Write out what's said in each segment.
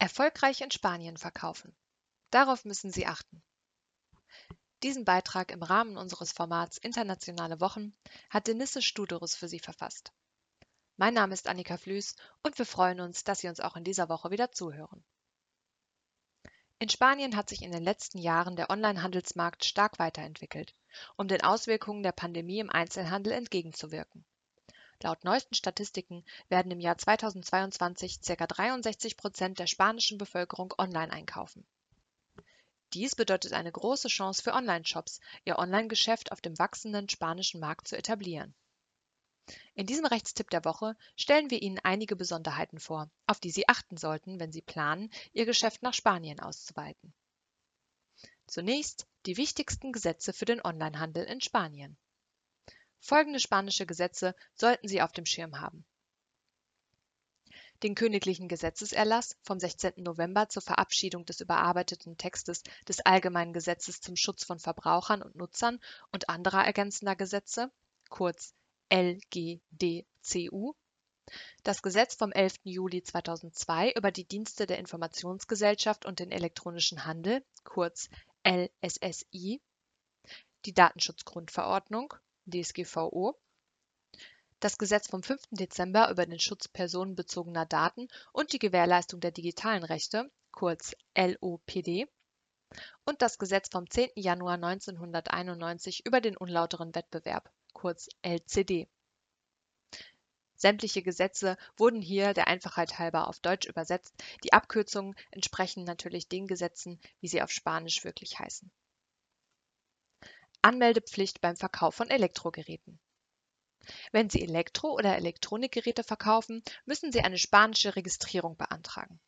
Erfolgreich in Spanien verkaufen. Darauf müssen Sie achten. Diesen Beitrag im Rahmen unseres Formats Internationale Wochen hat Denisse Studerus für Sie verfasst. Mein Name ist Annika Flüß und wir freuen uns, dass Sie uns auch in dieser Woche wieder zuhören. In Spanien hat sich in den letzten Jahren der Onlinehandelsmarkt stark weiterentwickelt, um den Auswirkungen der Pandemie im Einzelhandel entgegenzuwirken. Laut neuesten Statistiken werden im Jahr 2022 ca. 63 Prozent der spanischen Bevölkerung online einkaufen. Dies bedeutet eine große Chance für Online-Shops, ihr Online-Geschäft auf dem wachsenden spanischen Markt zu etablieren. In diesem Rechtstipp der Woche stellen wir Ihnen einige Besonderheiten vor, auf die Sie achten sollten, wenn Sie planen, Ihr Geschäft nach Spanien auszuweiten. Zunächst die wichtigsten Gesetze für den Onlinehandel in Spanien. Folgende spanische Gesetze sollten Sie auf dem Schirm haben. Den Königlichen Gesetzeserlass vom 16. November zur Verabschiedung des überarbeiteten Textes des Allgemeinen Gesetzes zum Schutz von Verbrauchern und Nutzern und anderer ergänzender Gesetze, kurz LGDCU, das Gesetz vom 11. Juli 2002 über die Dienste der Informationsgesellschaft und den elektronischen Handel, kurz LSSI, die Datenschutzgrundverordnung DSGVO, das Gesetz vom 5. Dezember über den Schutz personenbezogener Daten und die Gewährleistung der digitalen Rechte kurz LOPD und das Gesetz vom 10. Januar 1991 über den unlauteren Wettbewerb kurz LCD. Sämtliche Gesetze wurden hier der Einfachheit halber auf Deutsch übersetzt. Die Abkürzungen entsprechen natürlich den Gesetzen, wie sie auf Spanisch wirklich heißen. Anmeldepflicht beim Verkauf von Elektrogeräten. Wenn Sie Elektro- oder Elektronikgeräte verkaufen, müssen Sie eine spanische Registrierung beantragen.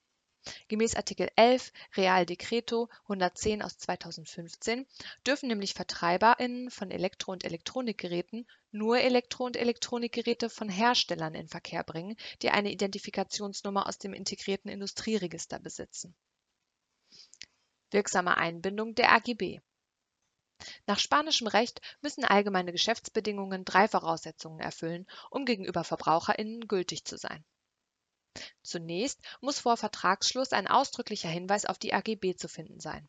Gemäß Artikel 11 Real Decreto 110 aus 2015 dürfen nämlich VertreiberInnen von Elektro- und Elektronikgeräten nur Elektro- und Elektronikgeräte von Herstellern in Verkehr bringen, die eine Identifikationsnummer aus dem integrierten Industrieregister besitzen. Wirksame Einbindung der AGB nach spanischem Recht müssen allgemeine Geschäftsbedingungen drei Voraussetzungen erfüllen, um gegenüber VerbraucherInnen gültig zu sein. Zunächst muss vor Vertragsschluss ein ausdrücklicher Hinweis auf die AGB zu finden sein.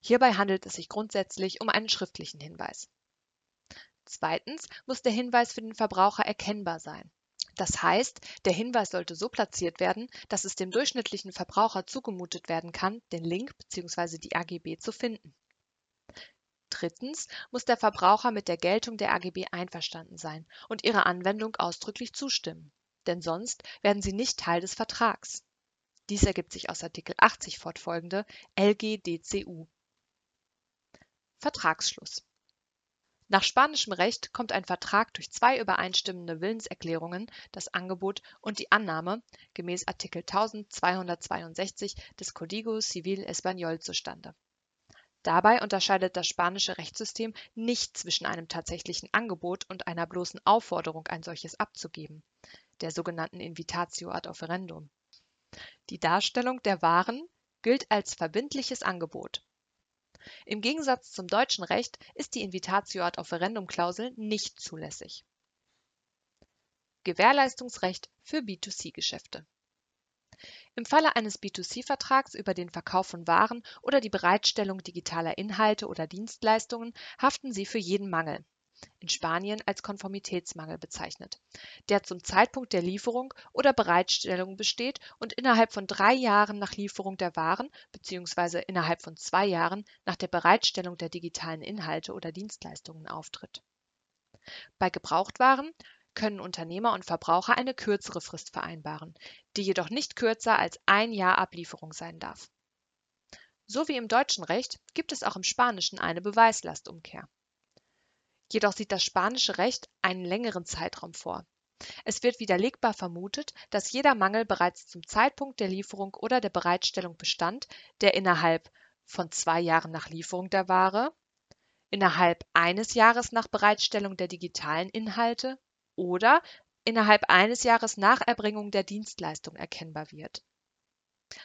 Hierbei handelt es sich grundsätzlich um einen schriftlichen Hinweis. Zweitens muss der Hinweis für den Verbraucher erkennbar sein. Das heißt, der Hinweis sollte so platziert werden, dass es dem durchschnittlichen Verbraucher zugemutet werden kann, den Link bzw. die AGB zu finden. Drittens muss der Verbraucher mit der Geltung der AGB einverstanden sein und ihrer Anwendung ausdrücklich zustimmen, denn sonst werden sie nicht Teil des Vertrags. Dies ergibt sich aus Artikel 80 fortfolgende LGDCU. Vertragsschluss nach spanischem Recht kommt ein Vertrag durch zwei übereinstimmende Willenserklärungen, das Angebot und die Annahme gemäß Artikel 1262 des Código Civil Español zustande Dabei unterscheidet das spanische Rechtssystem nicht zwischen einem tatsächlichen Angebot und einer bloßen Aufforderung, ein solches abzugeben, der sogenannten Invitatio ad offerendum. Die Darstellung der Waren gilt als verbindliches Angebot. Im Gegensatz zum deutschen Recht ist die Invitatio ad offerendum-Klausel nicht zulässig. Gewährleistungsrecht für B2C-Geschäfte im Falle eines B2C-Vertrags über den Verkauf von Waren oder die Bereitstellung digitaler Inhalte oder Dienstleistungen haften sie für jeden Mangel (in Spanien als Konformitätsmangel bezeichnet), der zum Zeitpunkt der Lieferung oder Bereitstellung besteht und innerhalb von drei Jahren nach Lieferung der Waren bzw. innerhalb von zwei Jahren nach der Bereitstellung der digitalen Inhalte oder Dienstleistungen auftritt. Bei Gebrauchtwaren können Unternehmer und Verbraucher eine kürzere Frist vereinbaren, die jedoch nicht kürzer als ein Jahr Ablieferung sein darf. So wie im deutschen Recht gibt es auch im Spanischen eine Beweislastumkehr. Jedoch sieht das spanische Recht einen längeren Zeitraum vor. Es wird widerlegbar vermutet, dass jeder Mangel bereits zum Zeitpunkt der Lieferung oder der Bereitstellung bestand, der innerhalb von zwei Jahren nach Lieferung der Ware, innerhalb eines Jahres nach Bereitstellung der digitalen Inhalte oder innerhalb eines Jahres nach Erbringung der Dienstleistung erkennbar wird.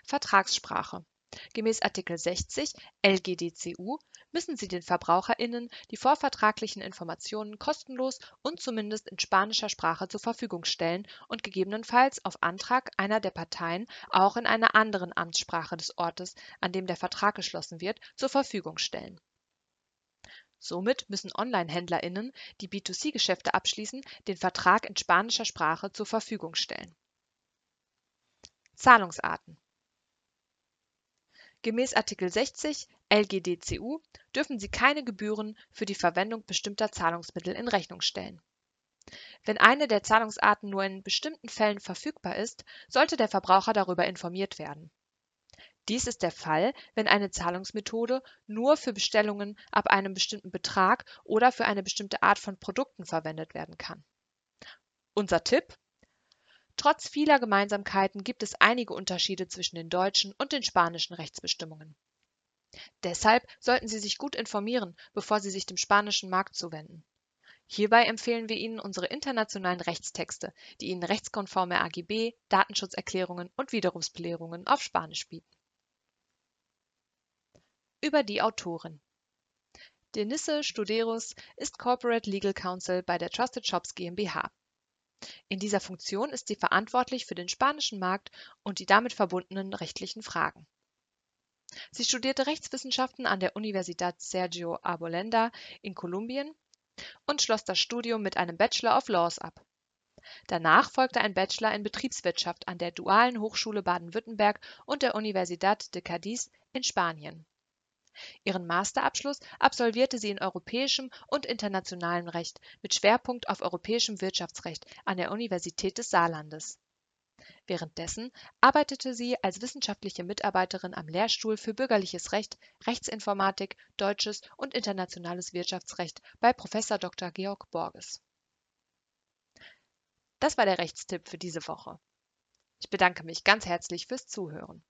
Vertragssprache Gemäß Artikel 60 LGDCU müssen sie den VerbraucherInnen die vorvertraglichen Informationen kostenlos und zumindest in spanischer Sprache zur Verfügung stellen und gegebenenfalls auf Antrag einer der Parteien auch in einer anderen Amtssprache des Ortes, an dem der Vertrag geschlossen wird, zur Verfügung stellen. Somit müssen Online-HändlerInnen, die B2C-Geschäfte abschließen, den Vertrag in spanischer Sprache zur Verfügung stellen. Zahlungsarten Gemäß Artikel 60 LGDCU dürfen sie keine Gebühren für die Verwendung bestimmter Zahlungsmittel in Rechnung stellen. Wenn eine der Zahlungsarten nur in bestimmten Fällen verfügbar ist, sollte der Verbraucher darüber informiert werden. Dies ist der Fall, wenn eine Zahlungsmethode nur für Bestellungen ab einem bestimmten Betrag oder für eine bestimmte Art von Produkten verwendet werden kann. Unser Tipp Trotz vieler Gemeinsamkeiten gibt es einige Unterschiede zwischen den deutschen und den spanischen Rechtsbestimmungen. Deshalb sollten Sie sich gut informieren, bevor Sie sich dem spanischen Markt zuwenden. Hierbei empfehlen wir Ihnen unsere internationalen Rechtstexte, die Ihnen rechtskonforme AGB, Datenschutzerklärungen und Widerrufsbelehrungen auf Spanisch bieten. Über die Autorin Denisse Studerus ist Corporate Legal Counsel bei der Trusted Shops GmbH. In dieser Funktion ist sie verantwortlich für den spanischen Markt und die damit verbundenen rechtlichen Fragen. Sie studierte Rechtswissenschaften an der Universidad Sergio Arbolenda in Kolumbien und schloss das Studium mit einem Bachelor of Laws ab. Danach folgte ein Bachelor in Betriebswirtschaft an der Dualen Hochschule Baden-Württemberg und der Universidad de Cádiz in Spanien Ihren Masterabschluss absolvierte sie in Europäischem und Internationalem Recht mit Schwerpunkt auf Europäischem Wirtschaftsrecht an der Universität des Saarlandes. Währenddessen arbeitete sie als wissenschaftliche Mitarbeiterin am Lehrstuhl für Bürgerliches Recht, Rechtsinformatik, Deutsches und Internationales Wirtschaftsrecht bei Prof. Dr. Georg Borges. Das war der Rechtstipp für diese Woche. Ich bedanke mich ganz herzlich fürs Zuhören.